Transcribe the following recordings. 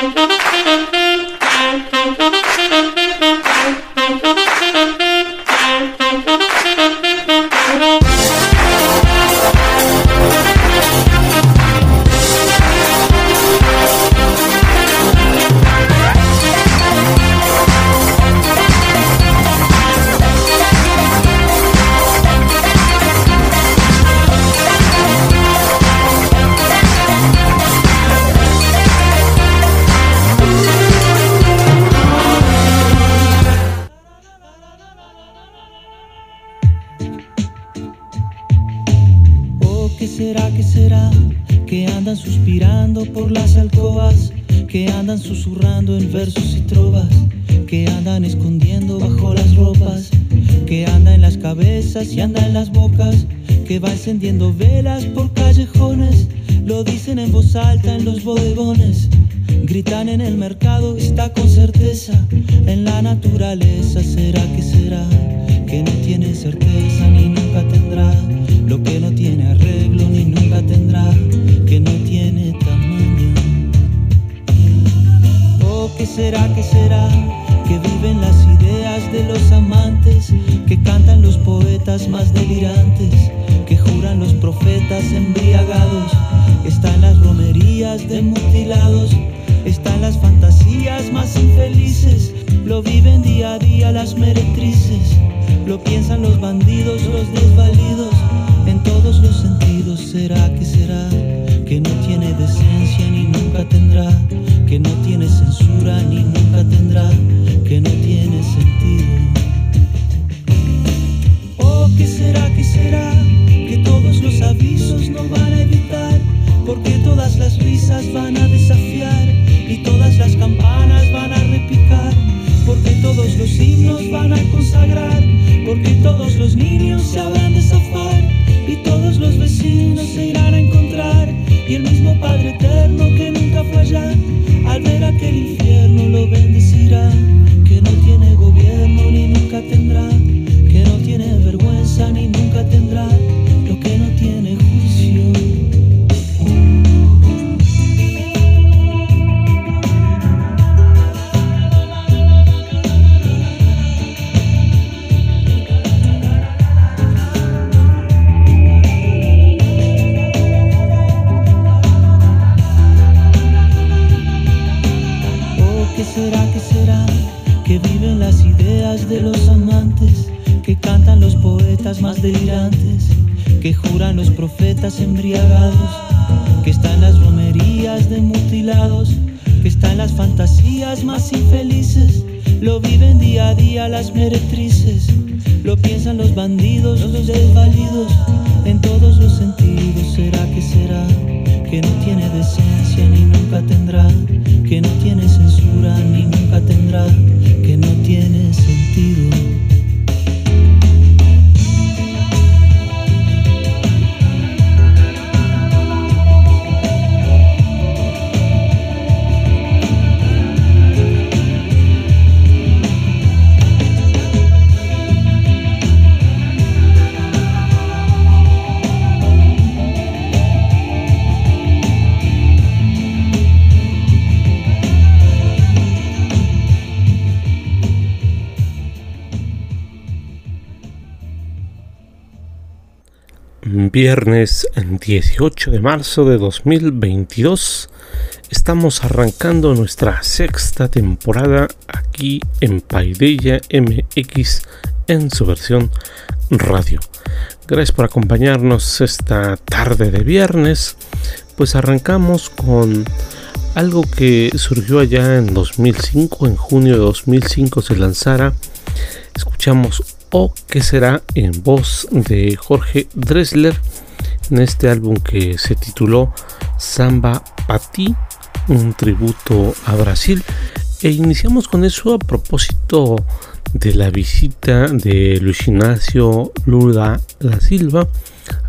Thank you. trascendiendo. ni nunca tendrá, que no tiene sentido. Oh, ¿qué será, qué será? Que todos los avisos no van a evitar, porque todas las risas van a desafiar y todas las campanas van a repicar, porque todos los himnos van a consagrar, porque todos los niños se habrán de zafar y todos los vecinos se irán a encontrar y el mismo Padre eterno que nunca falla al ver aquel lo bendecirá, que no tiene gobierno ni nunca tendrá. meretriz. Viernes 18 de marzo de 2022 estamos arrancando nuestra sexta temporada aquí en Paideia MX en su versión radio. Gracias por acompañarnos esta tarde de viernes. Pues arrancamos con algo que surgió allá en 2005, en junio de 2005 se lanzara. Escuchamos o que será en voz de Jorge Dressler en este álbum que se tituló Samba Pati, un tributo a Brasil. E iniciamos con eso a propósito de la visita de Luis Ignacio Lula da Silva.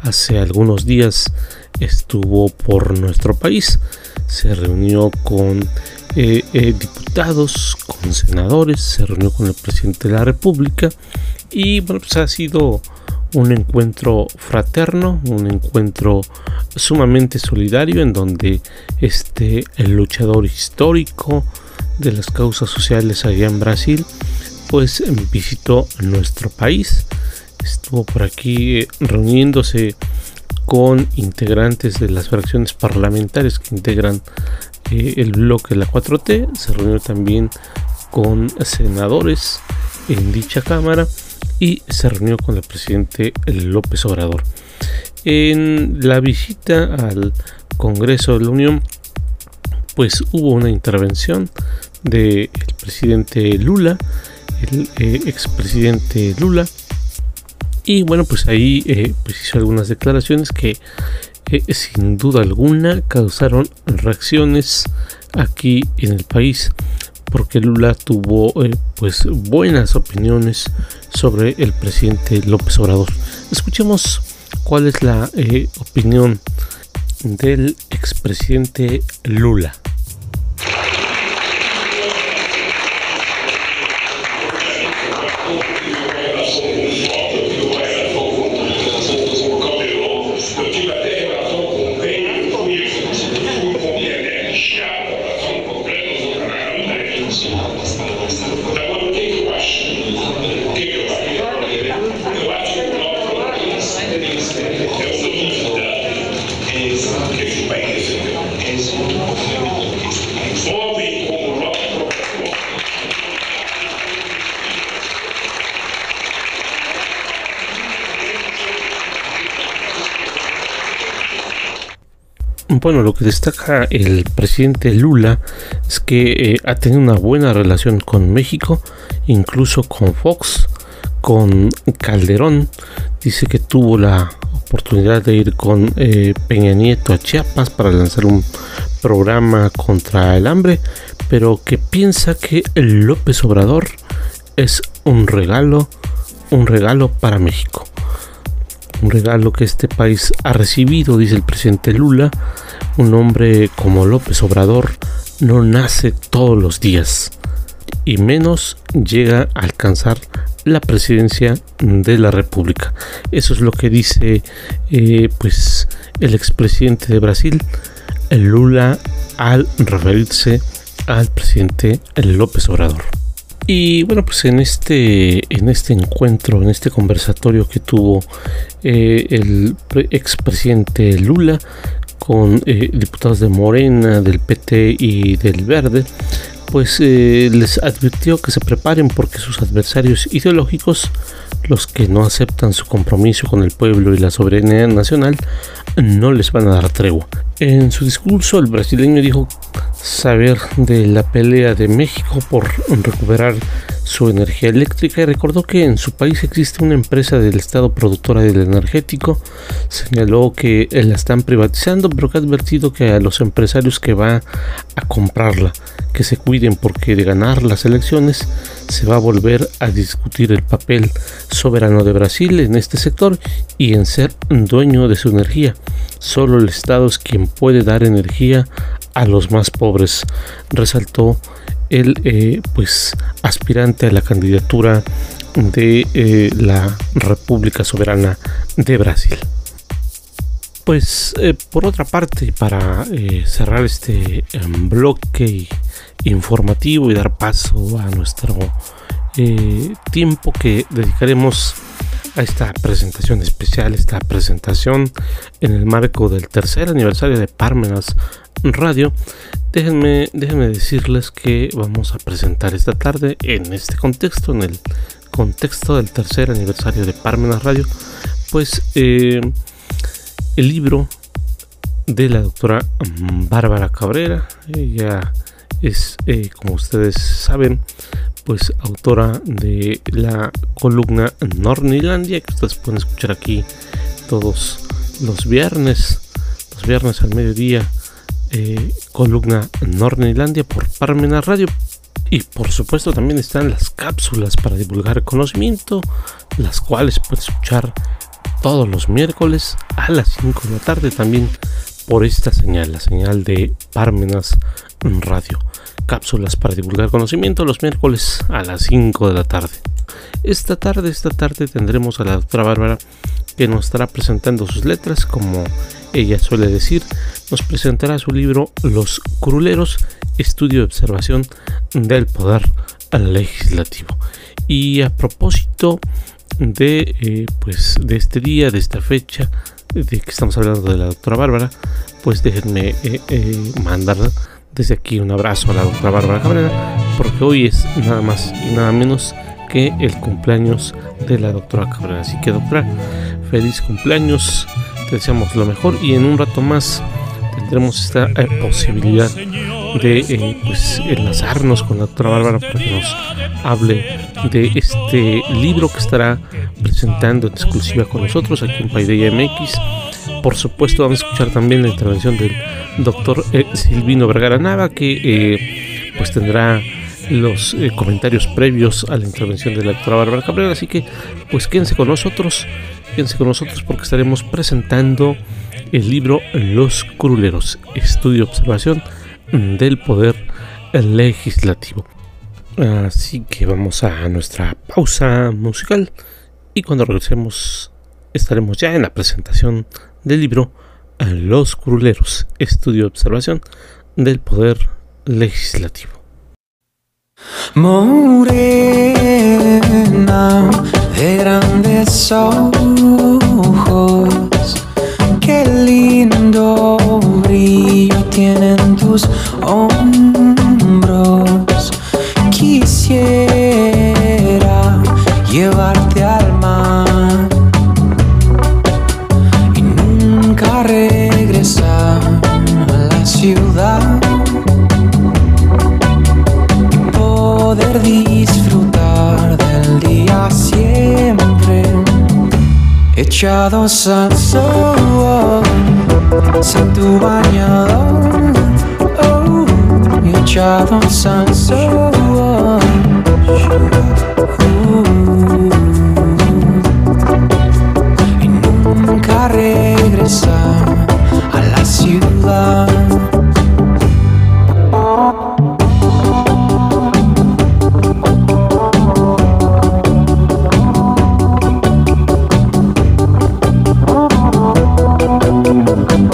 Hace algunos días estuvo por nuestro país, se reunió con eh, eh, diputados, con senadores, se reunió con el presidente de la República y bueno, pues ha sido un encuentro fraterno, un encuentro sumamente solidario en donde este el luchador histórico de las causas sociales allá en Brasil pues visitó nuestro país. Estuvo por aquí eh, reuniéndose con integrantes de las fracciones parlamentarias que integran eh, el bloque la 4T se reunió también con senadores en dicha cámara y se reunió con el presidente López Obrador. En la visita al Congreso de la Unión, pues hubo una intervención del presidente Lula, el eh, expresidente Lula, y bueno, pues ahí eh, hizo algunas declaraciones que eh, sin duda alguna causaron reacciones aquí en el país porque Lula tuvo eh, pues buenas opiniones sobre el presidente López Obrador. Escuchemos cuál es la eh, opinión del expresidente Lula. Bueno, lo que destaca el presidente Lula es que eh, ha tenido una buena relación con México, incluso con Fox, con Calderón. Dice que tuvo la oportunidad de ir con eh, Peña Nieto a Chiapas para lanzar un programa contra el hambre, pero que piensa que López Obrador es un regalo, un regalo para México un regalo que este país ha recibido, dice el presidente Lula. Un hombre como López Obrador no nace todos los días y menos llega a alcanzar la presidencia de la República. Eso es lo que dice eh, pues el expresidente de Brasil, Lula, al referirse al presidente López Obrador. Y bueno, pues en este, en este encuentro, en este conversatorio que tuvo eh, el expresidente Lula con eh, diputados de Morena, del PT y del Verde, pues eh, les advirtió que se preparen porque sus adversarios ideológicos, los que no aceptan su compromiso con el pueblo y la soberanía nacional, no les van a dar tregua. En su discurso, el brasileño dijo saber de la pelea de México por recuperar su energía eléctrica y recordó que en su país existe una empresa del Estado productora del energético. Señaló que la están privatizando, pero que ha advertido que a los empresarios que va a comprarla, que se cuiden porque de ganar las elecciones se va a volver a discutir el papel soberano de Brasil en este sector y en ser dueño de su energía. Solo el Estado es quien puede dar energía a los más pobres, resaltó el eh, pues aspirante a la candidatura de eh, la República Soberana de Brasil. Pues eh, por otra parte, para cerrar este em, bloque informativo y dar paso a nuestro tiempo que dedicaremos a esta presentación especial, esta presentación en el marco del tercer aniversario de Parmenas Radio, déjenme, déjenme decirles que vamos a presentar esta tarde en este contexto, en el contexto del tercer aniversario de Parmenas Radio, pues eh, el libro de la doctora Bárbara Cabrera. Ella es, eh, como ustedes saben, pues autora de la columna Nornilandia, que ustedes pueden escuchar aquí todos los viernes, los viernes al mediodía eh, columna Nornilandia por Parmena Radio. Y por supuesto también están las cápsulas para divulgar conocimiento, las cuales puedes escuchar todos los miércoles a las 5 de la tarde también por esta señal, la señal de Parmenas Radio. Cápsulas para divulgar conocimiento los miércoles a las 5 de la tarde. Esta tarde, esta tarde tendremos a la doctora Bárbara que nos estará presentando sus letras, como ella suele decir, nos presentará su libro Los Cruleros, estudio de observación del poder legislativo. Y a propósito de, eh, pues, de este día, de esta fecha, de que estamos hablando de la doctora Bárbara, pues déjenme eh, eh, mandar desde aquí un abrazo a la doctora Bárbara Cabrera, porque hoy es nada más y nada menos que el cumpleaños de la doctora Cabrera. Así que doctora, feliz cumpleaños, te deseamos lo mejor y en un rato más tendremos esta eh, posibilidad de eh, pues, enlazarnos con la doctora Bárbara para que nos hable de este libro que estará presentando en exclusiva con nosotros aquí en Paideia MX. Por supuesto, vamos a escuchar también la intervención del doctor eh, Silvino Vergara Nava, que pues tendrá los comentarios previos a la intervención de la doctora Bárbara Cabrera. Así que, pues quédense con nosotros, quédense con nosotros porque estaremos presentando el libro Los Cruleros, estudio y observación del poder legislativo. Así que vamos a nuestra pausa musical y cuando regresemos estaremos ya en la presentación del libro Los Cruleros, estudio y observación del poder legislativo. Morena de grandes ojos qué lindo brillo tienen tus hombros. Quisiera llevarte echados al sol sin tu bañador oh, echados al sol y nunca regresar a la ciudad Qué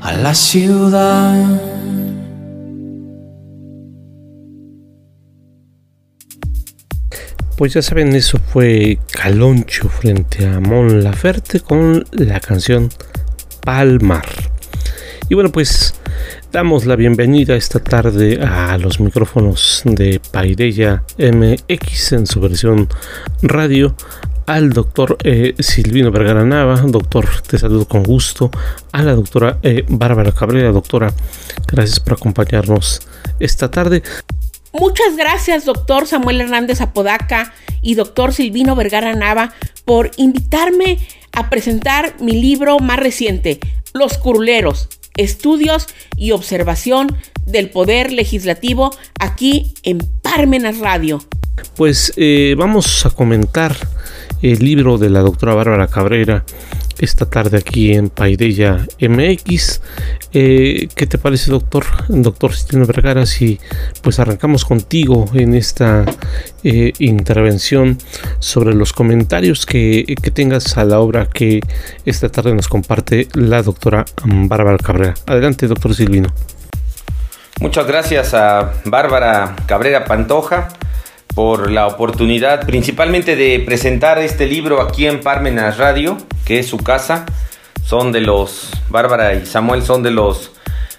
a la ciudad Pues ya saben, eso fue Caloncho frente a Mon Laferte con la canción Palmar. Y bueno, pues damos la bienvenida esta tarde a los micrófonos de Paideya MX en su versión radio al doctor eh, Silvino Vergara Nava, doctor, te saludo con gusto, a la doctora eh, Bárbara Cabrera, doctora, gracias por acompañarnos esta tarde. Muchas gracias, doctor Samuel Hernández Apodaca y doctor Silvino Vergara Nava, por invitarme a presentar mi libro más reciente, Los Curuleros, Estudios y Observación del Poder Legislativo, aquí en Parmenas Radio. Pues eh, vamos a comentar el libro de la doctora Bárbara Cabrera esta tarde aquí en Paideya MX. Eh, ¿Qué te parece, doctor? Doctor Silvino Vergara, si pues arrancamos contigo en esta eh, intervención sobre los comentarios que, que, tengas a la obra que esta tarde nos comparte la doctora Bárbara Cabrera. Adelante, doctor Silvino. Muchas gracias a Bárbara Cabrera Pantoja por la oportunidad principalmente de presentar este libro aquí en Parmenas Radio, que es su casa. Son de los, Bárbara y Samuel son de los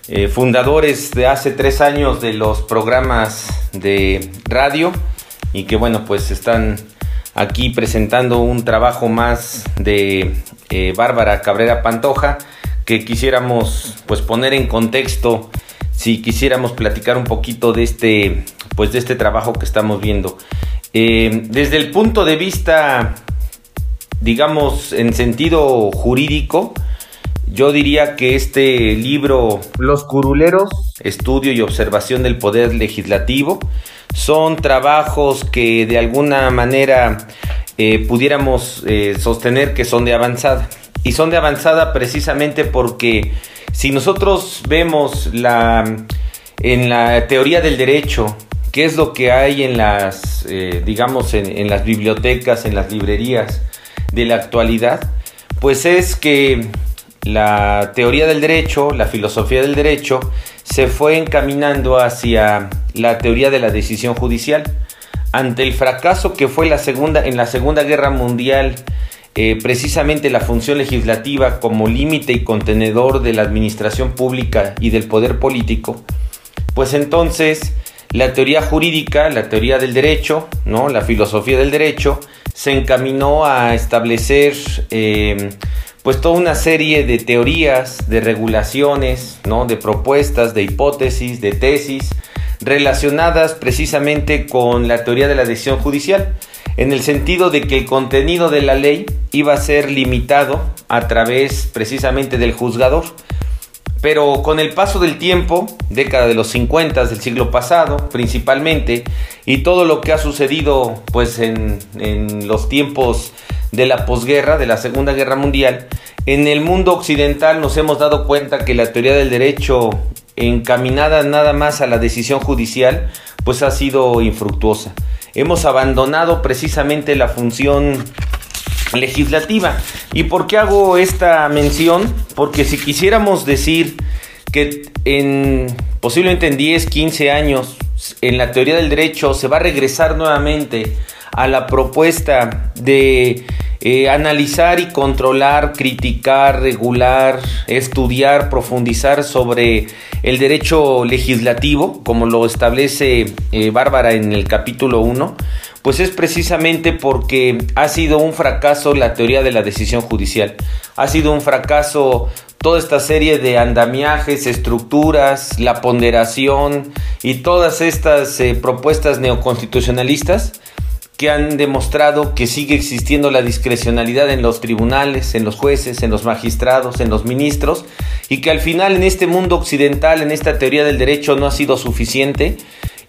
eh, fundadores de hace tres años de los programas de radio y que bueno, pues están aquí presentando un trabajo más de eh, Bárbara Cabrera Pantoja que quisiéramos pues poner en contexto si quisiéramos platicar un poquito de este pues de este trabajo que estamos viendo. Eh, desde el punto de vista, digamos, en sentido jurídico, yo diría que este libro, Los Curuleros, Estudio y Observación del Poder Legislativo, son trabajos que de alguna manera eh, pudiéramos eh, sostener que son de avanzada. Y son de avanzada precisamente porque si nosotros vemos la, en la teoría del derecho qué es lo que hay en las, eh, digamos, en, las bibliotecas, en las librerías de la actualidad, pues es que la teoría del derecho, la filosofía del derecho, se fue encaminando hacia la teoría de la decisión judicial. Ante el fracaso que fue la segunda, en la Segunda Guerra Mundial, eh, precisamente la función legislativa como límite y contenedor de la administración pública y del poder político, pues entonces la teoría jurídica, la teoría del derecho, ¿no? la filosofía del derecho, se encaminó a establecer eh, pues toda una serie de teorías, de regulaciones, ¿no? de propuestas, de hipótesis, de tesis, relacionadas precisamente con la teoría de la decisión judicial, en el sentido de que el contenido de la ley iba a ser limitado a través precisamente del juzgador. Pero con el paso del tiempo, década de los 50 del siglo pasado principalmente, y todo lo que ha sucedido pues en, en los tiempos de la posguerra, de la Segunda Guerra Mundial, en el mundo occidental nos hemos dado cuenta que la teoría del derecho encaminada nada más a la decisión judicial, pues ha sido infructuosa. Hemos abandonado precisamente la función legislativa. ¿Y por qué hago esta mención? Porque si quisiéramos decir que en posiblemente en 10, 15 años en la teoría del derecho se va a regresar nuevamente a la propuesta de eh, analizar y controlar, criticar, regular, estudiar, profundizar sobre el derecho legislativo, como lo establece eh, Bárbara en el capítulo 1, pues es precisamente porque ha sido un fracaso la teoría de la decisión judicial. Ha sido un fracaso toda esta serie de andamiajes, estructuras, la ponderación y todas estas eh, propuestas neoconstitucionalistas que han demostrado que sigue existiendo la discrecionalidad en los tribunales, en los jueces, en los magistrados, en los ministros, y que al final en este mundo occidental, en esta teoría del derecho, no ha sido suficiente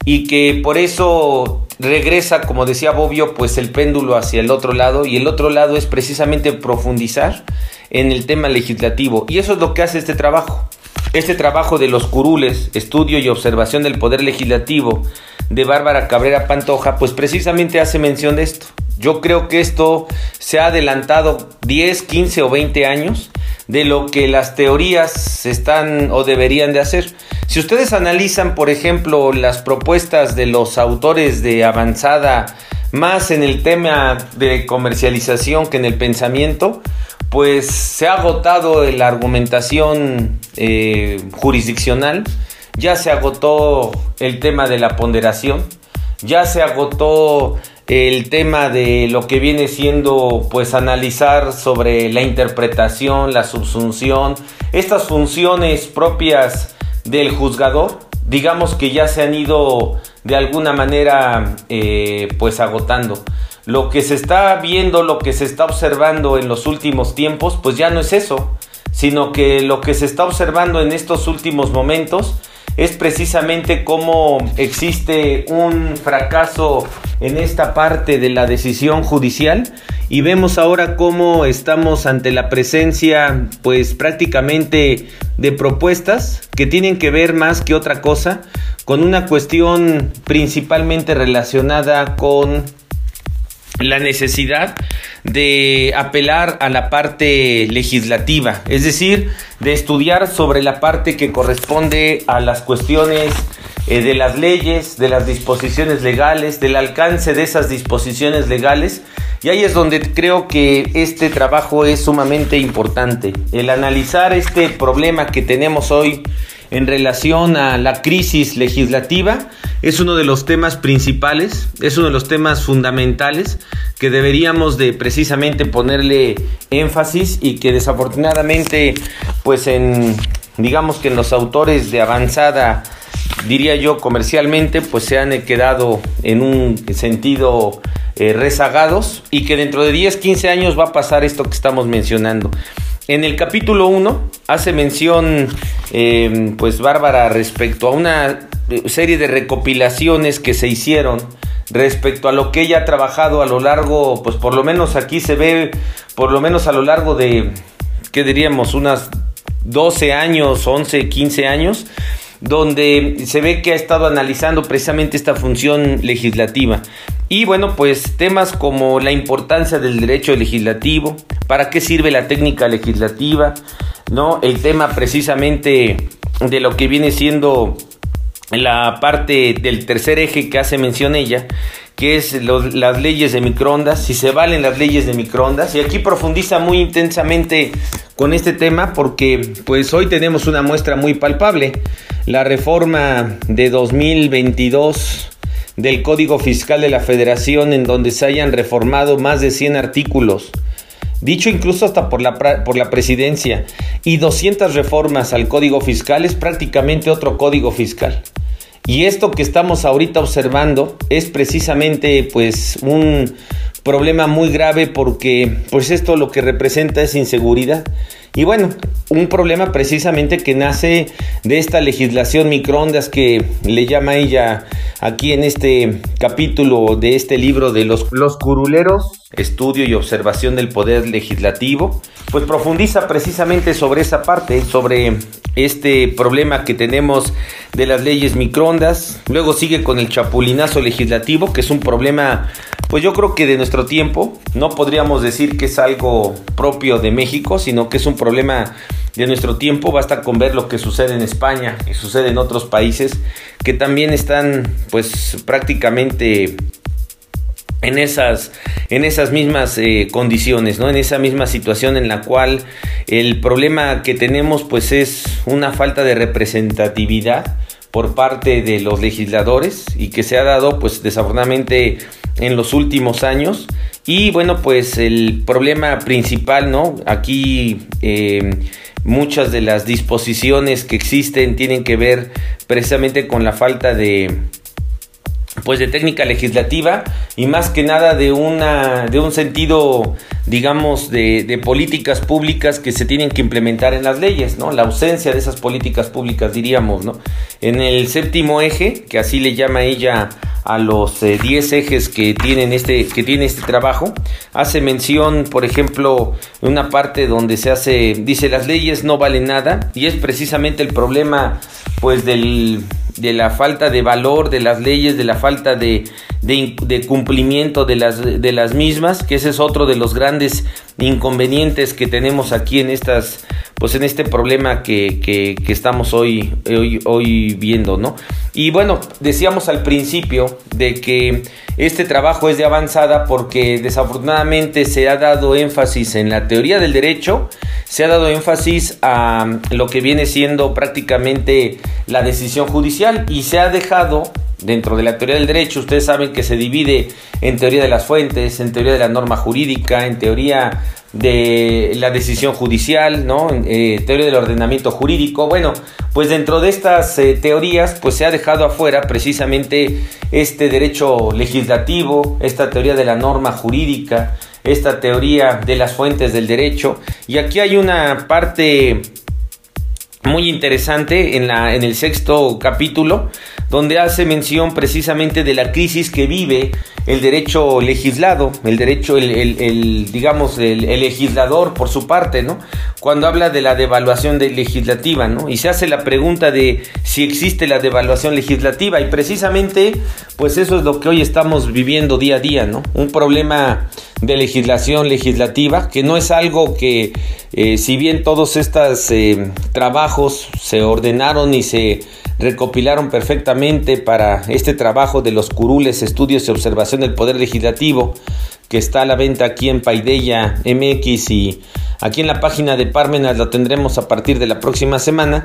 y que por eso regresa, como decía Bobbio, pues el péndulo hacia el otro lado y el otro lado es precisamente profundizar en el tema legislativo y eso es lo que hace este trabajo. Este trabajo de los curules, estudio y observación del poder legislativo de Bárbara Cabrera Pantoja, pues precisamente hace mención de esto. Yo creo que esto se ha adelantado 10, 15 o 20 años de lo que las teorías están o deberían de hacer. Si ustedes analizan, por ejemplo, las propuestas de los autores de avanzada más en el tema de comercialización que en el pensamiento, pues se ha agotado la argumentación eh, jurisdiccional, ya se agotó el tema de la ponderación, ya se agotó el tema de lo que viene siendo pues analizar sobre la interpretación, la subsunción, estas funciones propias del juzgador, digamos que ya se han ido de alguna manera eh, pues agotando. Lo que se está viendo, lo que se está observando en los últimos tiempos, pues ya no es eso, sino que lo que se está observando en estos últimos momentos es precisamente cómo existe un fracaso en esta parte de la decisión judicial. Y vemos ahora cómo estamos ante la presencia pues prácticamente de propuestas que tienen que ver más que otra cosa con una cuestión principalmente relacionada con la necesidad de apelar a la parte legislativa, es decir, de estudiar sobre la parte que corresponde a las cuestiones eh, de las leyes, de las disposiciones legales, del alcance de esas disposiciones legales. Y ahí es donde creo que este trabajo es sumamente importante, el analizar este problema que tenemos hoy en relación a la crisis legislativa es uno de los temas principales, es uno de los temas fundamentales que deberíamos de precisamente ponerle énfasis y que desafortunadamente pues en digamos que en los autores de avanzada diría yo comercialmente pues se han quedado en un sentido eh, rezagados y que dentro de 10, 15 años va a pasar esto que estamos mencionando. En el capítulo 1 hace mención, eh, pues Bárbara, respecto a una serie de recopilaciones que se hicieron respecto a lo que ella ha trabajado a lo largo, pues por lo menos aquí se ve, por lo menos a lo largo de, ¿qué diríamos? Unas 12 años, 11, 15 años, donde se ve que ha estado analizando precisamente esta función legislativa. Y bueno, pues temas como la importancia del derecho legislativo, para qué sirve la técnica legislativa, ¿no? El tema precisamente de lo que viene siendo la parte del tercer eje que hace mención ella, que es las leyes de microondas, si se valen las leyes de microondas. Y aquí profundiza muy intensamente con este tema porque pues hoy tenemos una muestra muy palpable. La reforma de 2022 del Código Fiscal de la Federación en donde se hayan reformado más de 100 artículos, dicho incluso hasta por la, por la presidencia, y 200 reformas al Código Fiscal es prácticamente otro Código Fiscal. Y esto que estamos ahorita observando es precisamente pues un problema muy grave porque pues esto lo que representa es inseguridad. Y bueno, un problema precisamente que nace de esta legislación microondas que le llama ella aquí en este capítulo de este libro de los, los curuleros, estudio y observación del poder legislativo, pues profundiza precisamente sobre esa parte, sobre este problema que tenemos de las leyes microondas, luego sigue con el chapulinazo legislativo, que es un problema, pues yo creo que de nuestro tiempo, no podríamos decir que es algo propio de México, sino que es un problema de nuestro tiempo, basta con ver lo que sucede en España y sucede en otros países que también están pues prácticamente en esas, en esas mismas eh, condiciones, ¿no? En esa misma situación en la cual el problema que tenemos pues es una falta de representatividad por parte de los legisladores y que se ha dado pues desafortunadamente en los últimos años y bueno pues el problema principal no aquí eh, muchas de las disposiciones que existen tienen que ver precisamente con la falta de pues de técnica legislativa y más que nada de una de un sentido digamos de, de, políticas públicas que se tienen que implementar en las leyes no la ausencia de esas políticas públicas diríamos no en el séptimo eje que así le llama ella a los 10 eh, ejes que tienen este que tiene este trabajo hace mención por ejemplo una parte donde se hace dice las leyes no valen nada y es precisamente el problema pues del de la falta de valor de las leyes, de la falta de, de, cumplimiento de las, de las mismas, que ese es otro de los grandes inconvenientes que tenemos aquí en estas, pues en este problema que, que, que estamos hoy, hoy, hoy viendo, ¿no? Y bueno, decíamos al principio de que este trabajo es de avanzada porque desafortunadamente se ha dado énfasis en la teoría del derecho, se ha dado énfasis a lo que viene siendo prácticamente la decisión judicial y se ha dejado dentro de la teoría del derecho, ustedes saben que se divide en teoría de las fuentes, en teoría de la norma jurídica, en teoría de la decisión judicial, ¿no? Eh, teoría del ordenamiento jurídico. Bueno, pues dentro de estas eh, teorías, pues se ha dejado afuera precisamente este derecho legislativo, esta teoría de la norma jurídica, esta teoría de las fuentes del derecho. Y aquí hay una parte muy interesante en, la, en el sexto capítulo, donde hace mención precisamente de la crisis que vive el derecho legislado, el derecho, el, digamos, el, legislador por su parte, ¿no? Cuando habla de la devaluación de legislativa, ¿no? Y se hace la pregunta de si existe la devaluación legislativa y precisamente, pues eso es lo que hoy estamos viviendo día a día, ¿no? Un problema de legislación legislativa, que no es algo que, eh, si bien todos estos eh, trabajos se ordenaron y se recopilaron perfectamente para este trabajo de los curules, estudios y observación del Poder Legislativo, que está a la venta aquí en Paideya MX y aquí en la página de Parmenas lo tendremos a partir de la próxima semana.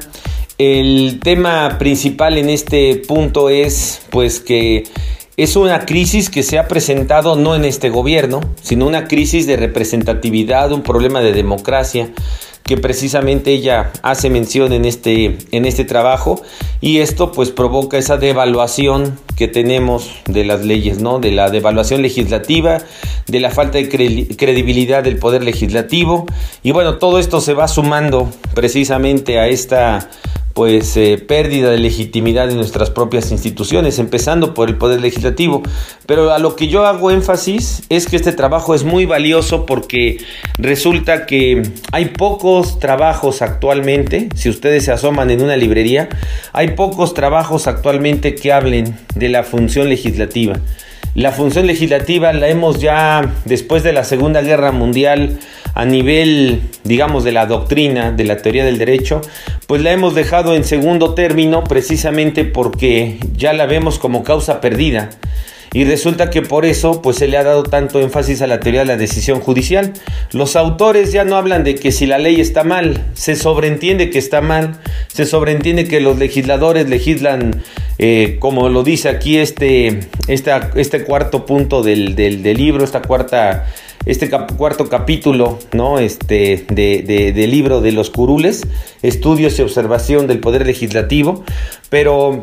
El tema principal en este punto es pues que es una crisis que se ha presentado no en este gobierno, sino una crisis de representatividad, un problema de democracia que precisamente ella hace mención en este, en este trabajo y esto pues provoca esa devaluación que tenemos de las leyes, ¿no? De la devaluación legislativa, de la falta de credibilidad del poder legislativo y bueno, todo esto se va sumando precisamente a esta pues eh, pérdida de legitimidad de nuestras propias instituciones, empezando por el Poder Legislativo. Pero a lo que yo hago énfasis es que este trabajo es muy valioso porque resulta que hay pocos trabajos actualmente, si ustedes se asoman en una librería, hay pocos trabajos actualmente que hablen de la función legislativa. La función legislativa la hemos ya, después de la Segunda Guerra Mundial, a nivel, digamos, de la doctrina, de la teoría del derecho, pues la hemos dejado en segundo término precisamente porque ya la vemos como causa perdida. Y resulta que por eso pues se le ha dado tanto énfasis a la teoría de la decisión judicial. Los autores ya no hablan de que si la ley está mal, se sobreentiende que está mal, se sobreentiende que los legisladores legislan eh, como lo dice aquí este, este cuarto punto del, del, libro, esta cuarta, este cuarto capítulo ¿no? este, de, del libro de los curules, estudios y observación del poder legislativo, pero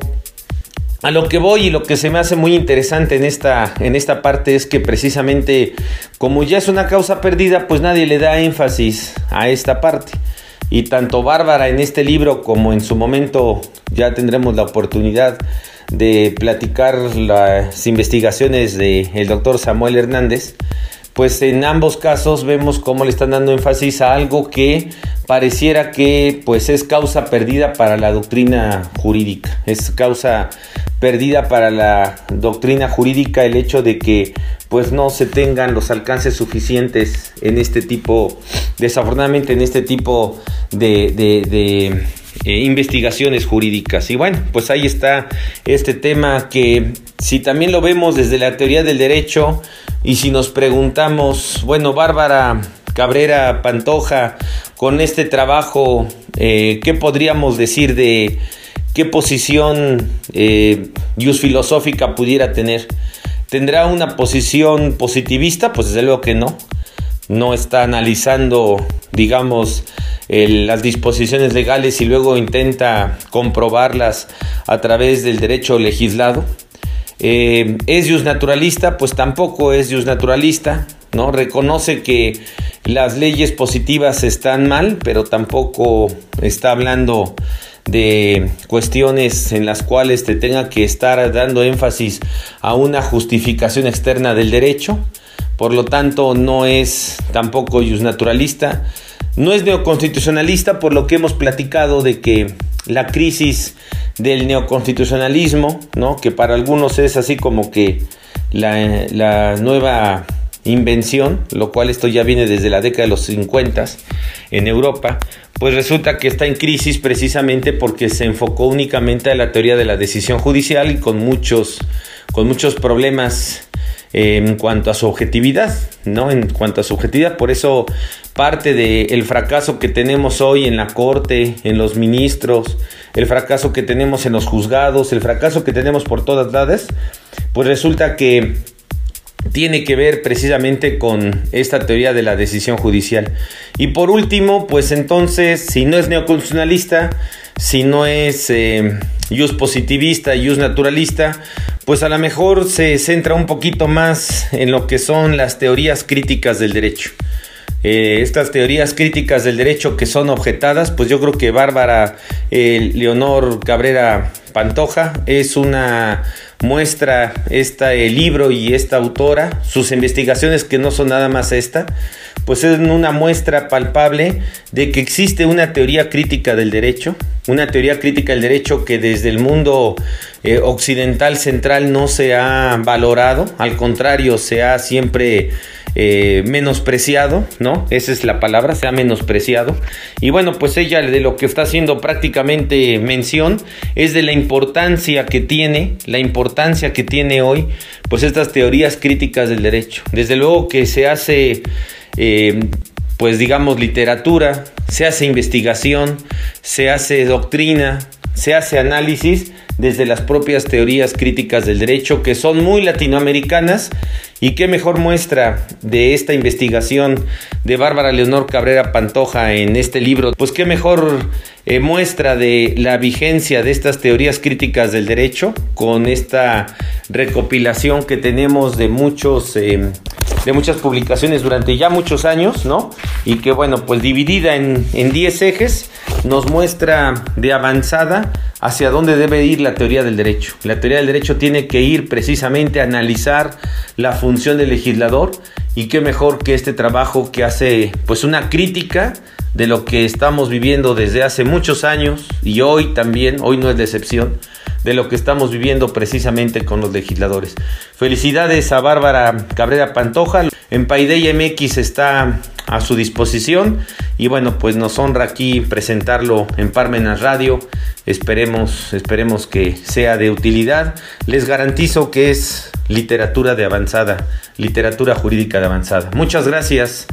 a lo que voy y lo que se me hace muy interesante en esta, en esta parte es que precisamente como ya es una causa perdida, pues nadie le da énfasis a esta parte. Y tanto Bárbara en este libro como en su momento ya tendremos la oportunidad de platicar las investigaciones del el doctor Samuel Hernández, pues en ambos casos vemos cómo le están dando énfasis a algo que pareciera que pues es causa perdida para la doctrina jurídica, es causa perdida para la doctrina jurídica el hecho de que pues no se tengan los alcances suficientes en este tipo, desafortunadamente en este tipo de, de, eh, investigaciones jurídicas. Y bueno, pues ahí está este tema que si también lo vemos desde la teoría del derecho y si nos preguntamos, bueno, Bárbara Cabrera Pantoja, con este trabajo, eh, ¿qué podríamos decir de qué posición eh, filosófica pudiera tener? ¿Tendrá una posición positivista? Pues desde luego que no. No está analizando, digamos, las disposiciones legales y luego intenta comprobarlas a través del derecho legislado. Eh, ¿Es jus naturalista? Pues tampoco es jus naturalista, ¿no? Reconoce que las leyes positivas están mal, pero tampoco está hablando de cuestiones en las cuales te tenga que estar dando énfasis a una justificación externa del derecho. Por lo tanto, no es tampoco naturalista, no es neoconstitucionalista, por lo que hemos platicado de que la crisis del neoconstitucionalismo, ¿no? que para algunos es así como que la, nueva invención, lo cual esto ya viene desde la década de los 50 en Europa, pues resulta que está en crisis precisamente porque se enfocó únicamente a la teoría de la decisión judicial y con muchos, con muchos problemas eh, en cuanto a su objetividad, ¿no? En cuanto a su objetividad, por eso parte del fracaso que tenemos hoy en la corte, en los ministros, el fracaso que tenemos en los juzgados, el fracaso que tenemos por todas lados, pues resulta que tiene que ver precisamente con esta teoría de la decisión judicial. Y por último, pues entonces, si no es neoconstitucionalista, si no es eh, positivista, jus naturalista, pues a lo mejor se centra un poquito más en lo que son las teorías críticas del derecho. Eh, estas teorías críticas del derecho que son objetadas, pues yo creo que Bárbara eh, Leonor Cabrera Pantoja es una muestra este libro y esta autora, sus investigaciones que no son nada más esta, pues es una muestra palpable de que existe una teoría crítica del derecho, una teoría crítica del derecho que desde el mundo eh, occidental central no se ha valorado, al contrario, se ha siempre eh, menospreciado, ¿no? Esa es la palabra, se ha menospreciado. Y bueno, pues ella de lo que está haciendo prácticamente mención es de la importancia que tiene, la importancia que tiene hoy, pues estas teorías críticas del derecho. Desde luego que se hace, eh, pues digamos, literatura, se hace investigación, se hace doctrina, se hace análisis desde las propias teorías críticas del derecho que son muy latinoamericanas y qué mejor muestra de esta investigación de Bárbara Leonor Cabrera Pantoja en este libro, pues qué mejor eh, muestra de la vigencia de estas teorías críticas del derecho con esta recopilación que tenemos de muchos eh, de muchas publicaciones durante ya muchos años, ¿no? Y que bueno, pues dividida en 10 ejes nos muestra de avanzada hacia dónde debe ir la teoría del derecho. La teoría del derecho tiene que ir precisamente a analizar la función del legislador y qué mejor que este trabajo que hace pues una crítica de lo que estamos viviendo desde hace muchos años y hoy también, hoy no es de excepción, de lo que estamos viviendo precisamente con los legisladores. Felicidades a Bárbara Cabrera Pantoja. En Paideia MX está a su disposición y bueno, pues nos honra aquí presentarlo en Parmenas Radio. Esperemos, esperemos que sea de utilidad. Les garantizo que es literatura de avanzada, literatura jurídica de avanzada. Muchas gracias.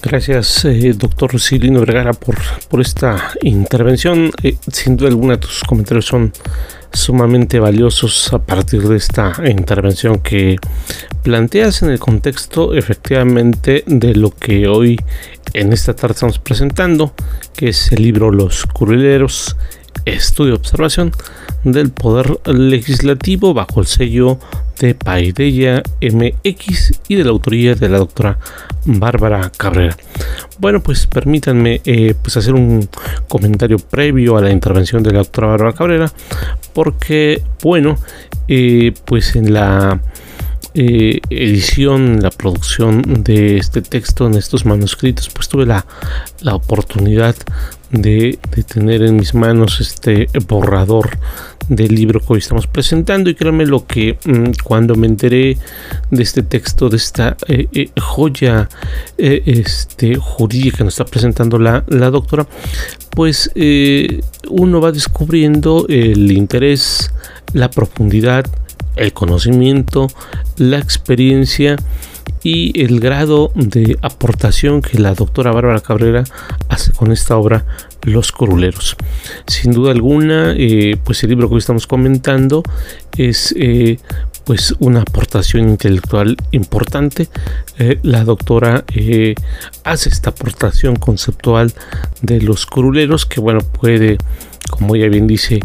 Gracias, eh, doctor Silino Vergara, por, por esta intervención. Eh, sin duda alguna, tus comentarios son sumamente valiosos a partir de esta intervención que planteas en el contexto efectivamente de lo que hoy en esta tarde estamos presentando, que es el libro Los Curuleros, estudio observación del Poder Legislativo bajo el sello de Paideia MX y de la autoría de la doctora Bárbara Cabrera. Bueno, pues permítanme eh, pues hacer un comentario previo a la intervención de la doctora Bárbara Cabrera, porque, bueno, eh, pues en la eh, edición, la producción de este texto, en estos manuscritos, pues tuve la, la oportunidad de, tener en mis manos este borrador del libro que hoy estamos presentando. Y créanme lo que mm, cuando me enteré de este texto, de esta eh, eh, joya eh, este, jurídica que nos está presentando la, la doctora, pues uno va descubriendo el interés, la profundidad, el conocimiento, la experiencia y el grado de aportación que la doctora Bárbara Cabrera hace con esta obra Los Coruleros. Sin duda alguna, eh, pues el libro que hoy estamos comentando es eh, pues una aportación intelectual importante. Eh, la doctora hace esta aportación conceptual de los coruleros que bueno puede como ella bien dice,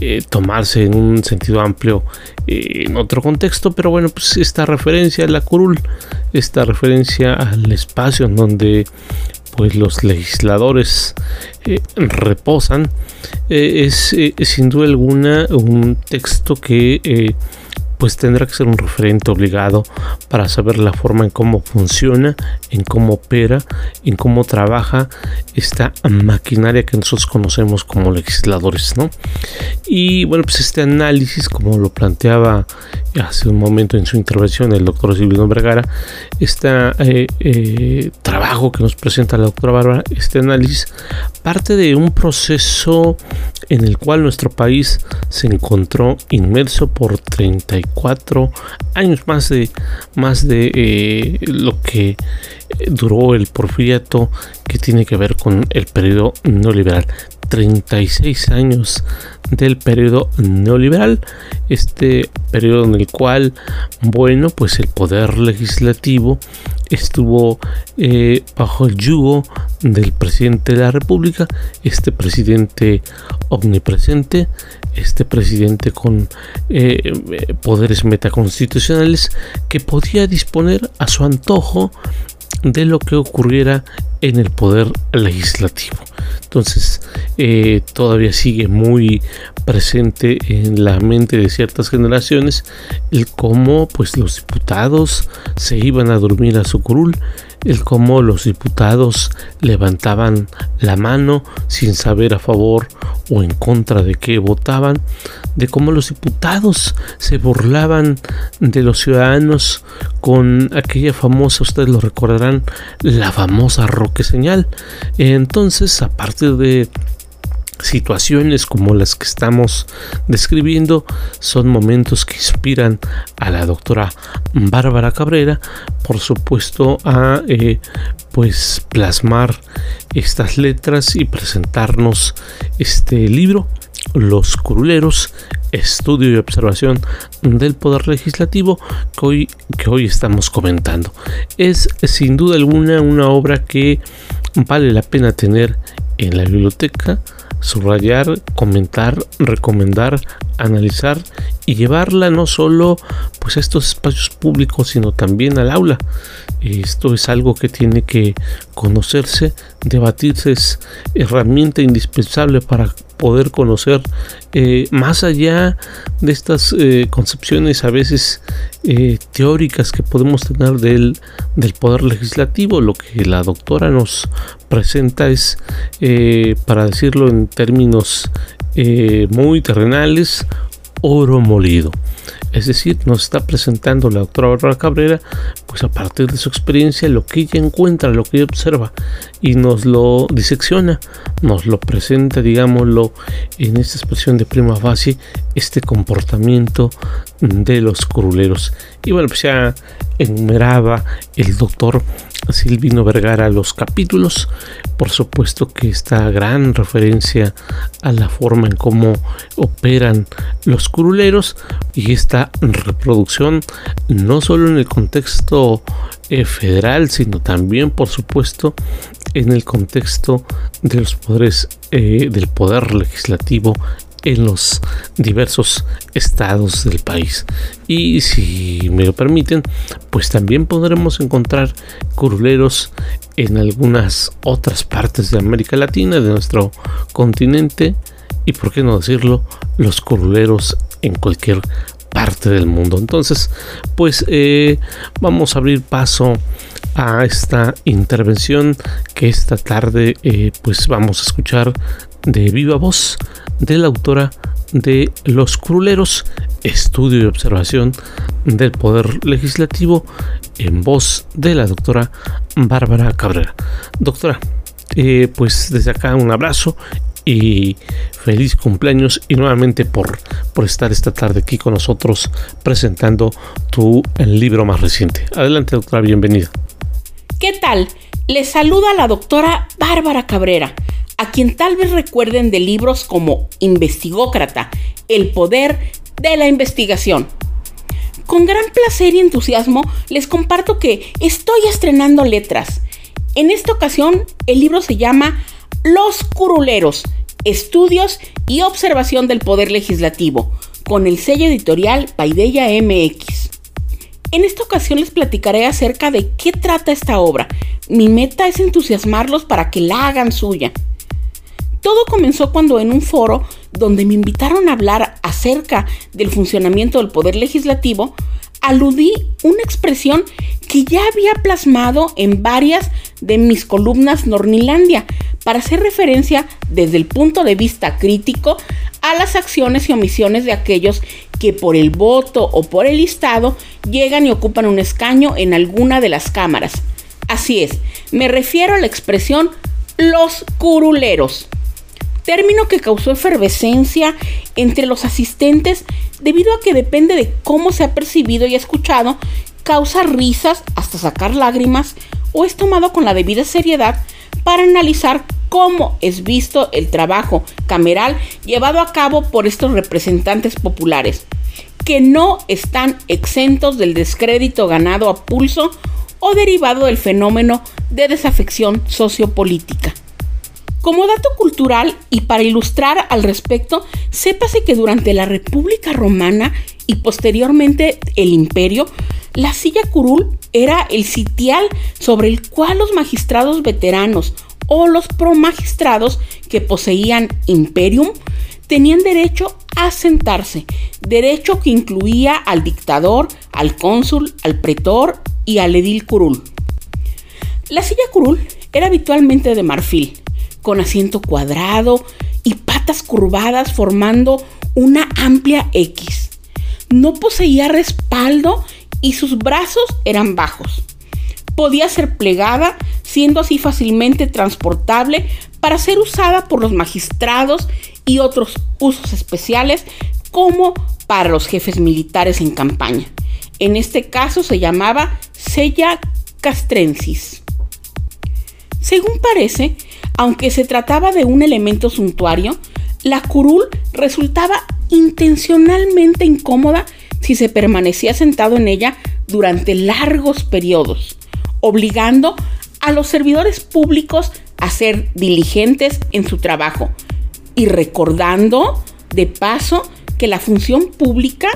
eh, tomarse en un sentido amplio eh, en otro contexto, pero bueno, pues esta referencia a la curul, esta referencia al espacio en donde pues los legisladores eh, reposan, es sin duda alguna un texto que pues tendrá que ser un referente obligado para saber la forma en cómo funciona, en cómo opera, en cómo trabaja esta maquinaria que nosotros conocemos como legisladores, ¿no? Y bueno, pues este análisis, como lo planteaba hace un momento en su intervención el doctor Silvino Vergara, este trabajo que nos presenta la doctora Bárbara, este análisis, parte de un proceso en el cual nuestro país se encontró inmerso por 34 años más de más de eh, lo que duró el porfiriato que tiene que ver con el periodo neoliberal 36 años del periodo neoliberal, este periodo en el cual, bueno, pues el poder legislativo estuvo eh, bajo el yugo del presidente de la República, este presidente omnipresente, este presidente con eh, poderes metaconstitucionales que podía disponer a su antojo de lo que ocurriera en el poder legislativo. Entonces, eh, todavía sigue muy presente en la mente de ciertas generaciones el cómo pues los diputados se iban a dormir a su curul el cómo los diputados levantaban la mano sin saber a favor o en contra de qué votaban, de cómo los diputados se burlaban de los ciudadanos con aquella famosa, ustedes lo recordarán, la famosa roque señal. Entonces, a de situaciones como las que estamos describiendo son momentos que inspiran a la doctora Bárbara Cabrera, por supuesto, a eh, pues plasmar estas letras y presentarnos este libro, Los Curuleros, estudio y observación del poder legislativo que hoy, que hoy estamos comentando. Es sin duda alguna una obra que vale la pena tener en la biblioteca subrayar, comentar, recomendar, analizar y llevarla no solo pues a estos espacios públicos sino también al aula. Esto es algo que tiene que conocerse, debatirse, es herramienta indispensable para poder conocer eh, más allá de estas eh, concepciones a veces eh, teóricas que podemos tener del, del, poder legislativo. Lo que la doctora nos presenta es, para decirlo en términos muy terrenales, oro molido. Es decir, nos está presentando la doctora Bárbara Cabrera, pues a partir de su experiencia, lo que ella encuentra, lo que ella observa, y nos lo disecciona, nos lo presenta, digámoslo, en esta expresión de prima fase, este comportamiento de los curuleros. Y bueno, pues ya enumeraba el doctor Silvino Vergara los capítulos. Por supuesto que esta gran referencia a la forma en cómo operan los curuleros y esta reproducción no solo en el contexto eh, federal, sino también, por supuesto, en el contexto de los poderes eh, del poder legislativo en los diversos estados del país. Y si me lo permiten, pues también podremos encontrar curuleros en algunas otras partes de América Latina, de nuestro continente, y por qué no decirlo, los curuleros en cualquier parte del mundo. Entonces, pues eh, vamos a abrir paso a esta intervención que esta tarde eh, pues vamos a escuchar de viva voz de la autora de Los Cruleros, estudio y observación del Poder Legislativo, en voz de la doctora Bárbara Cabrera. Doctora, eh, pues desde acá un abrazo y feliz cumpleaños y nuevamente por, por estar esta tarde aquí con nosotros presentando tu libro más reciente. Adelante doctora, bienvenida. ¿Qué tal? Les saluda la doctora Bárbara Cabrera a quien tal vez recuerden de libros como Investigócrata, El poder de la investigación. Con gran placer y entusiasmo les comparto que estoy estrenando letras. En esta ocasión el libro se llama Los Curuleros, Estudios y Observación del Poder Legislativo, con el sello editorial Paideya MX. En esta ocasión les platicaré acerca de qué trata esta obra. Mi meta es entusiasmarlos para que la hagan suya. Todo comenzó cuando en un foro donde me invitaron a hablar acerca del funcionamiento del Poder Legislativo, aludí una expresión que ya había plasmado en varias de mis columnas Nornilandia para hacer referencia desde el punto de vista crítico a las acciones y omisiones de aquellos que por el voto o por el listado llegan y ocupan un escaño en alguna de las cámaras. Así es, me refiero a la expresión los curuleros término que causó efervescencia entre los asistentes debido a que depende de cómo se ha percibido y escuchado, causa risas hasta sacar lágrimas o es tomado con la debida seriedad para analizar cómo es visto el trabajo cameral llevado a cabo por estos representantes populares, que no están exentos del descrédito ganado a pulso o derivado del fenómeno de desafección sociopolítica. Como dato cultural y para ilustrar al respecto, sépase que durante la República Romana y posteriormente el Imperio, la silla curul era el sitial sobre el cual los magistrados veteranos o los promagistrados que poseían imperium tenían derecho a sentarse, derecho que incluía al dictador, al cónsul, al pretor y al edil curul. La silla curul era habitualmente de marfil, con asiento cuadrado y patas curvadas formando una amplia X. No poseía respaldo y sus brazos eran bajos. Podía ser plegada, siendo así fácilmente transportable para ser usada por los magistrados y otros usos especiales como para los jefes militares en campaña. En este caso se llamaba sella castrensis. Según parece, aunque se trataba de un elemento suntuario, la curul resultaba intencionalmente incómoda si se permanecía sentado en ella durante largos periodos, obligando a los servidores públicos a ser diligentes en su trabajo y recordando de paso que la función pública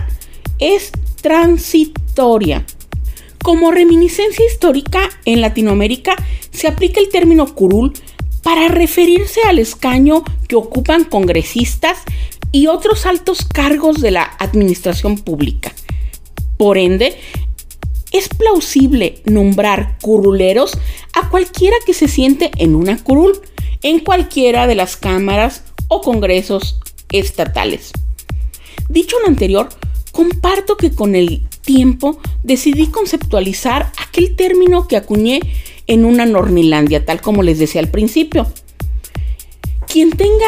es transitoria. Como reminiscencia histórica en Latinoamérica se aplica el término curul para referirse al escaño que ocupan congresistas y otros altos cargos de la administración pública. Por ende, es plausible nombrar curuleros a cualquiera que se siente en una curul en cualquiera de las cámaras o congresos estatales. Dicho lo anterior, comparto que con el tiempo decidí conceptualizar aquel término que acuñé en una Nornilandia, tal como les decía al principio. Quien tenga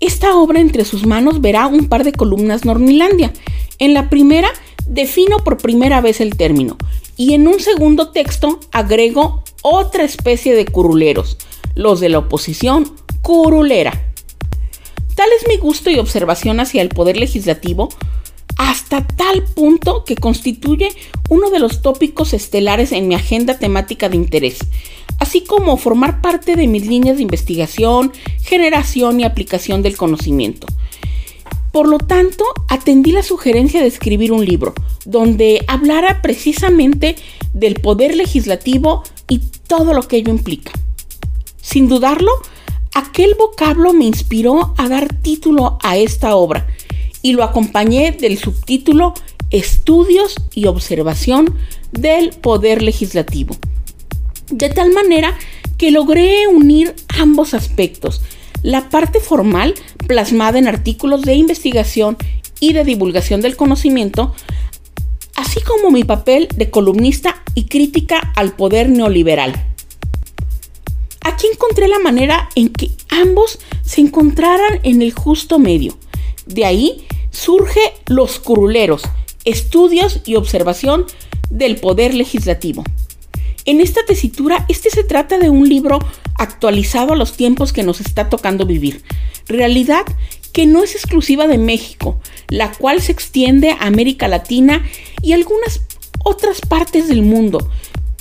esta obra entre sus manos verá un par de columnas Nornilandia. En la primera defino por primera vez el término y en un segundo texto agrego otra especie de curuleros, los de la oposición curulera. Tal es mi gusto y observación hacia el poder legislativo hasta tal punto que constituye uno de los tópicos estelares en mi agenda temática de interés, así como formar parte de mis líneas de investigación, generación y aplicación del conocimiento. Por lo tanto, atendí la sugerencia de escribir un libro donde hablara precisamente del poder legislativo y todo lo que ello implica. Sin dudarlo, aquel vocablo me inspiró a dar título a esta obra, y lo acompañé del subtítulo Estudios y observación del Poder Legislativo. De tal manera que logré unir ambos aspectos, la parte formal plasmada en artículos de investigación y de divulgación del conocimiento, así como mi papel de columnista y crítica al poder neoliberal. Aquí encontré la manera en que ambos se encontraran en el justo medio. De ahí surge Los Curuleros, estudios y observación del poder legislativo. En esta tesitura, este se trata de un libro actualizado a los tiempos que nos está tocando vivir. Realidad que no es exclusiva de México, la cual se extiende a América Latina y algunas otras partes del mundo,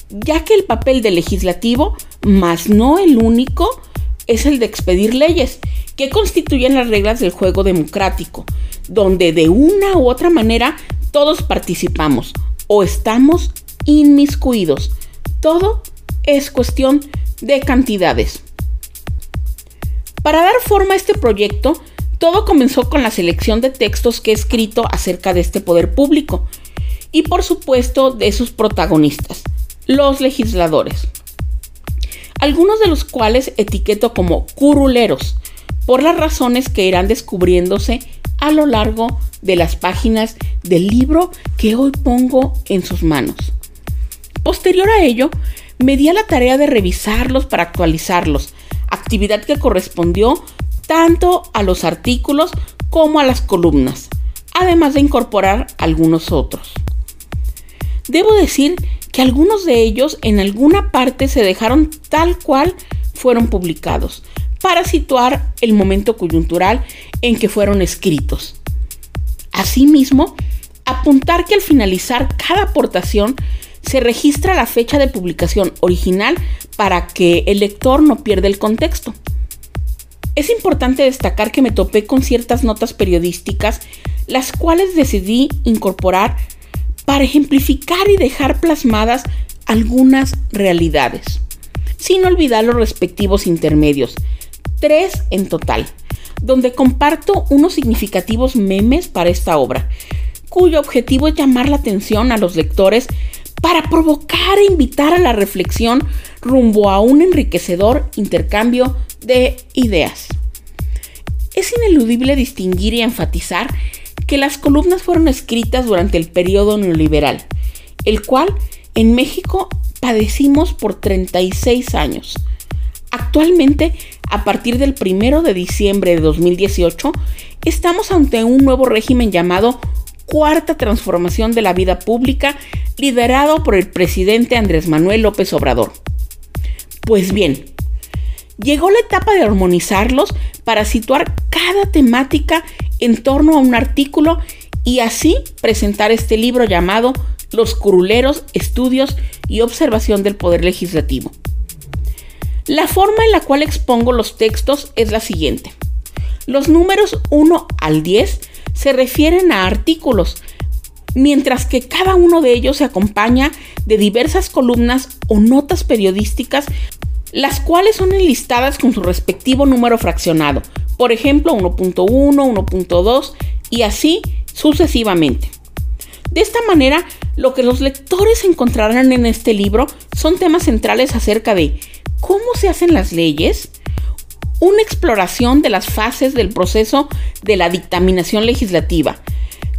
ya que el papel del legislativo, más no el único, es el de expedir leyes que constituyen las reglas del juego democrático, donde de una u otra manera todos participamos o estamos inmiscuidos. Todo es cuestión de cantidades. Para dar forma a este proyecto, todo comenzó con la selección de textos que he escrito acerca de este poder público y por supuesto de sus protagonistas, los legisladores. Algunos de los cuales etiqueto como curuleros, por las razones que irán descubriéndose a lo largo de las páginas del libro que hoy pongo en sus manos. Posterior a ello, me di a la tarea de revisarlos para actualizarlos, actividad que correspondió tanto a los artículos como a las columnas, además de incorporar algunos otros. Debo decir que algunos de ellos en alguna parte se dejaron tal cual fueron publicados, para situar el momento coyuntural en que fueron escritos. Asimismo, apuntar que al finalizar cada aportación se registra la fecha de publicación original para que el lector no pierda el contexto. Es importante destacar que me topé con ciertas notas periodísticas, las cuales decidí incorporar para ejemplificar y dejar plasmadas algunas realidades, sin olvidar los respectivos intermedios, tres en total, donde comparto unos significativos memes para esta obra, cuyo objetivo es llamar la atención a los lectores para provocar e invitar a la reflexión rumbo a un enriquecedor intercambio de ideas. Es ineludible distinguir y enfatizar que las columnas fueron escritas durante el periodo neoliberal, el cual en México padecimos por 36 años. Actualmente, a partir del 1 de diciembre de 2018, estamos ante un nuevo régimen llamado Cuarta Transformación de la Vida Pública, liderado por el presidente Andrés Manuel López Obrador. Pues bien, llegó la etapa de armonizarlos para situar cada temática en torno a un artículo y así presentar este libro llamado Los curuleros, estudios y observación del Poder Legislativo. La forma en la cual expongo los textos es la siguiente. Los números 1 al 10 se refieren a artículos, mientras que cada uno de ellos se acompaña de diversas columnas o notas periodísticas, las cuales son enlistadas con su respectivo número fraccionado, por ejemplo 1.1, 1.2 y así sucesivamente. De esta manera, lo que los lectores encontrarán en este libro son temas centrales acerca de cómo se hacen las leyes, una exploración de las fases del proceso de la dictaminación legislativa.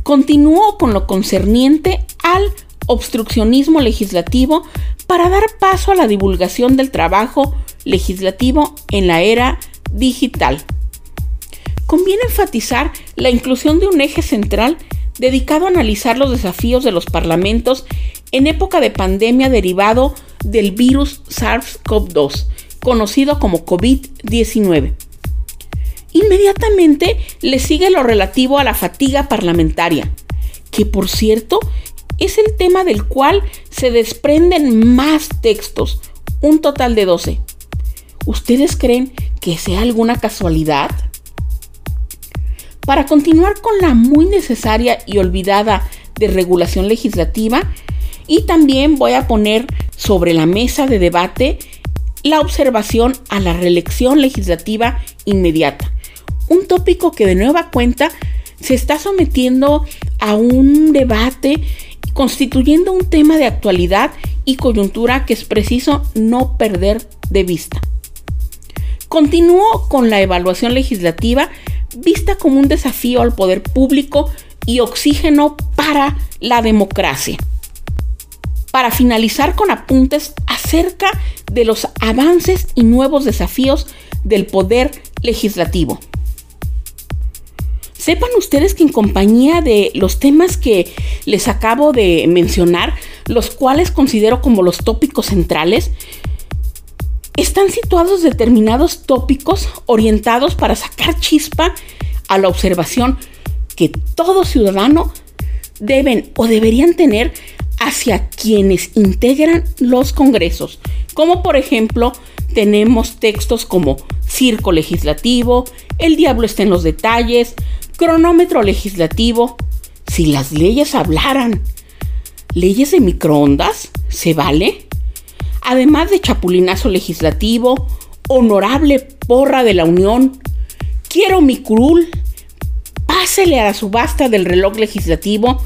Continúo con lo concerniente al obstruccionismo legislativo para dar paso a la divulgación del trabajo legislativo en la era digital. Conviene enfatizar la inclusión de un eje central dedicado a analizar los desafíos de los parlamentos en época de pandemia derivado del virus SARS-CoV-2, conocido como COVID-19. Inmediatamente le sigue lo relativo a la fatiga parlamentaria, que por cierto es el tema del cual se desprenden más textos, un total de 12. ¿Ustedes creen que sea alguna casualidad? Para continuar con la muy necesaria y olvidada desregulación legislativa, y también voy a poner sobre la mesa de debate la observación a la reelección legislativa inmediata. Un tópico que de nueva cuenta se está sometiendo a un debate constituyendo un tema de actualidad y coyuntura que es preciso no perder de vista. Continúo con la evaluación legislativa vista como un desafío al poder público y oxígeno para la democracia para finalizar con apuntes acerca de los avances y nuevos desafíos del poder legislativo. Sepan ustedes que en compañía de los temas que les acabo de mencionar, los cuales considero como los tópicos centrales, están situados determinados tópicos orientados para sacar chispa a la observación que todo ciudadano deben o deberían tener hacia quienes integran los congresos, como por ejemplo tenemos textos como Circo Legislativo, El Diablo está en los detalles, Cronómetro Legislativo, si las leyes hablaran, leyes de microondas, ¿se vale? Además de Chapulinazo Legislativo, honorable porra de la Unión, quiero mi curul, pásele a la subasta del reloj legislativo,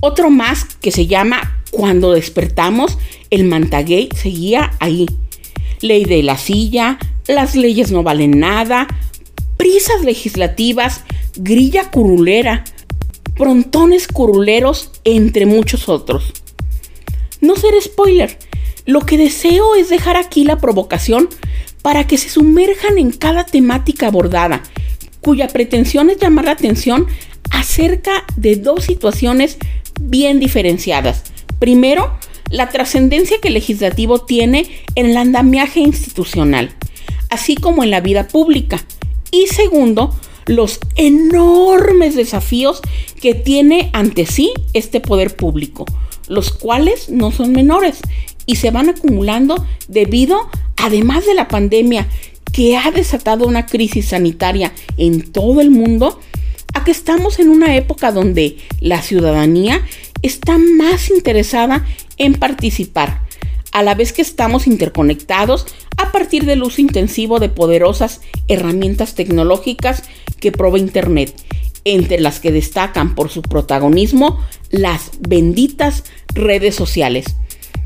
otro más que se llama Cuando despertamos, el Mantagay seguía ahí. Ley de la silla, las leyes no valen nada, prisas legislativas, grilla curulera, prontones curuleros, entre muchos otros. No ser spoiler, lo que deseo es dejar aquí la provocación para que se sumerjan en cada temática abordada, cuya pretensión es llamar la atención acerca de dos situaciones bien diferenciadas. Primero, la trascendencia que el legislativo tiene en el andamiaje institucional, así como en la vida pública. Y segundo, los enormes desafíos que tiene ante sí este poder público, los cuales no son menores y se van acumulando debido, además de la pandemia que ha desatado una crisis sanitaria en todo el mundo, que estamos en una época donde la ciudadanía está más interesada en participar, a la vez que estamos interconectados a partir del uso intensivo de poderosas herramientas tecnológicas que provee Internet, entre las que destacan por su protagonismo las benditas redes sociales,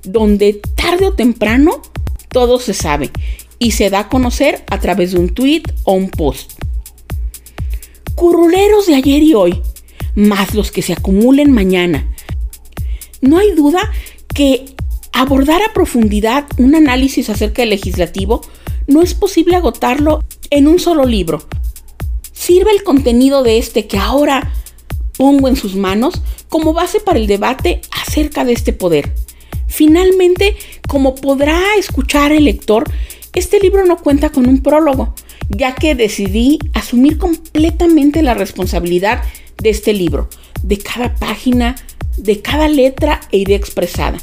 donde tarde o temprano todo se sabe y se da a conocer a través de un tweet o un post. Curruleros de ayer y hoy, más los que se acumulen mañana. No hay duda que abordar a profundidad un análisis acerca del legislativo no es posible agotarlo en un solo libro. Sirve el contenido de este que ahora pongo en sus manos como base para el debate acerca de este poder. Finalmente, como podrá escuchar el lector, este libro no cuenta con un prólogo, ya que decidí asumir completamente la responsabilidad de este libro, de cada página, de cada letra e idea expresada.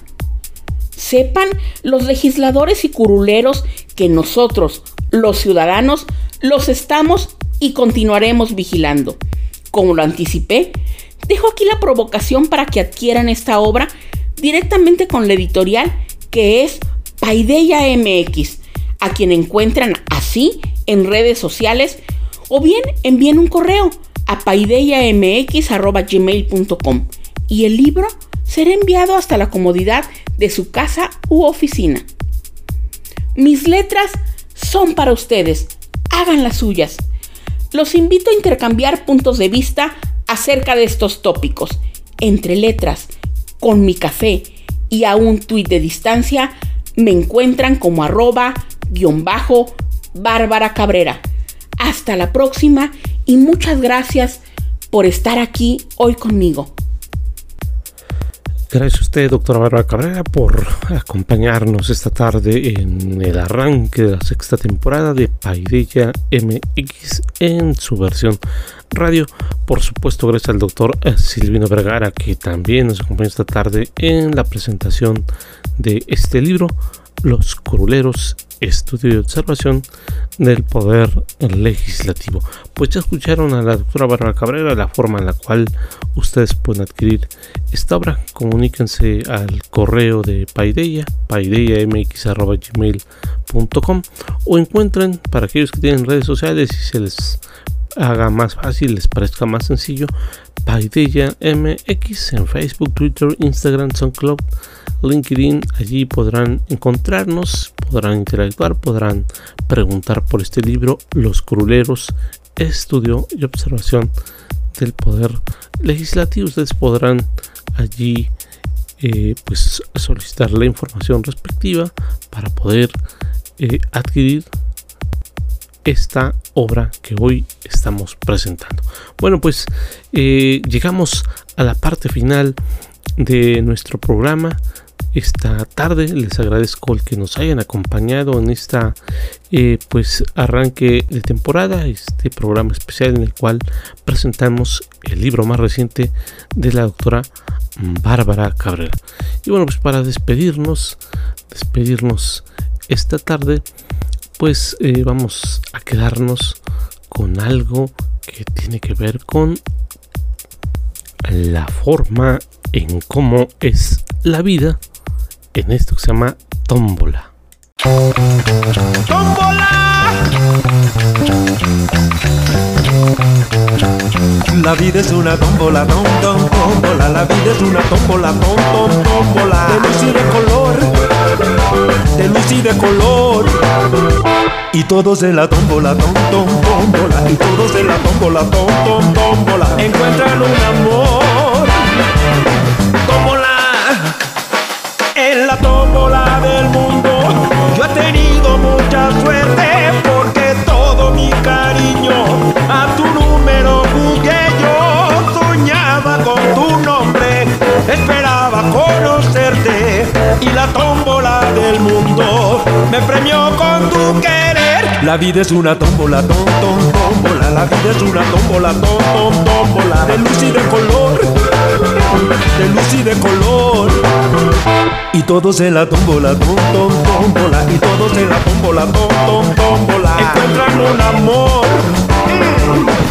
Sepan los legisladores y curuleros que nosotros, los ciudadanos, los estamos y continuaremos vigilando. Como lo anticipé, dejo aquí la provocación para que adquieran esta obra directamente con la editorial que es Paideya MX, a quien encuentran así en redes sociales o bien envíen un correo a paideyamx.gmail.com y el libro será enviado hasta la comodidad de su casa u oficina. Mis letras son para ustedes, hagan las suyas. Los invito a intercambiar puntos de vista acerca de estos tópicos. Entre letras, con mi café y a un tuit de distancia, me encuentran como arroba guion bajo Bárbara Cabrera. Hasta la próxima y muchas gracias por estar aquí hoy conmigo. Gracias a usted, doctora Bárbara Cabrera, por acompañarnos esta tarde en el arranque de la sexta temporada de Paideya MX en su versión radio. Por supuesto, gracias al doctor Silvino Vergara, que también nos acompaña esta tarde en la presentación de este libro, Los Curuleros estudio y observación del poder legislativo. Pues ya escucharon a la doctora Bárbara Cabrera la forma en la cual ustedes pueden adquirir esta obra. Comuníquense al correo de Paideya, paideyamx.gmail.com o encuentren para aquellos que tienen redes sociales y se les haga más fácil, les parezca más sencillo, Paideya MX en Facebook, Twitter, Instagram, SoundCloud LinkedIn. Allí podrán encontrarnos, podrán interactuar, podrán preguntar por este libro, Los Cruleros, Estudio y Observación del Poder Legislativo. Ustedes podrán allí eh, pues solicitar la información respectiva para poder eh, adquirir esta obra que hoy estamos presentando. Bueno, pues eh, llegamos a la parte final de nuestro programa esta tarde. Les agradezco el que nos hayan acompañado en esta eh, pues arranque de temporada, este programa especial en el cual presentamos el libro más reciente de la doctora Bárbara Cabrera. Y bueno, pues para despedirnos, despedirnos esta tarde, pues eh, vamos a quedarnos con algo que tiene que ver con la forma en cómo es la vida en esto se llama tómbola. ¡Tómbola! La vida es una tómbola, tom, tom, tómbola. La vida es una tómbola, tom, tom, tómbola. De luz y de color, de luz y de color. Y todos en la tómbola, tom, tom, tómbola. Y todos en la tómbola, tom, tom, tómbola. Encuentran un amor. En la tómbola del mundo yo he tenido mucha suerte porque todo mi cariño a tu número jugué yo. Soñaba con tu nombre, esperaba conocerte y la tómbola del mundo me premió con tu querer. La vida es una tómbola, tom, tom, tómbola. La vida es una tómbola, tom, tom, tómbola. De luz y de color, de luz y de color. Y todos en la tómbola, tom, tom, tómbola. Y todos en la tómbola, tom, tom, tómbola. Encuentran un amor. Mm.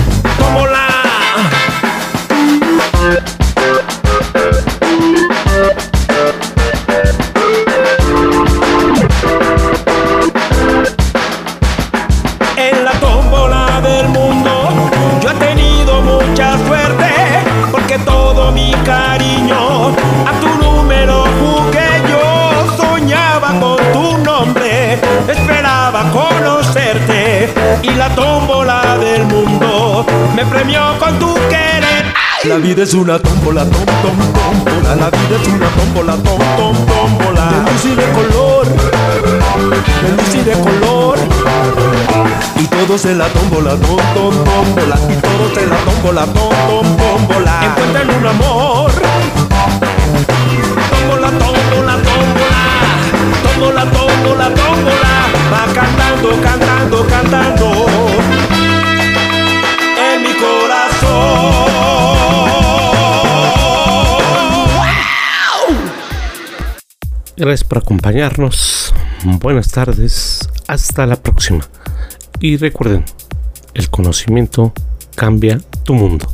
Es una tómbola, tom, tom, tómbola. La vida es una tómbola, tom, tom, tómbola. De luz y de color, de luz y de color. Y todos en la tómbola, tom, tom, tómbola. Y todos en la tómbola, tom, tom, tómbola. Encuentran un amor. Tómbola, tómbola, tómbola. Tómbola, tómbola, tómbola. Va cantando, cantando, cantando. En mi corazón. Gracias por acompañarnos. Buenas tardes. Hasta la próxima. Y recuerden, el conocimiento cambia tu mundo.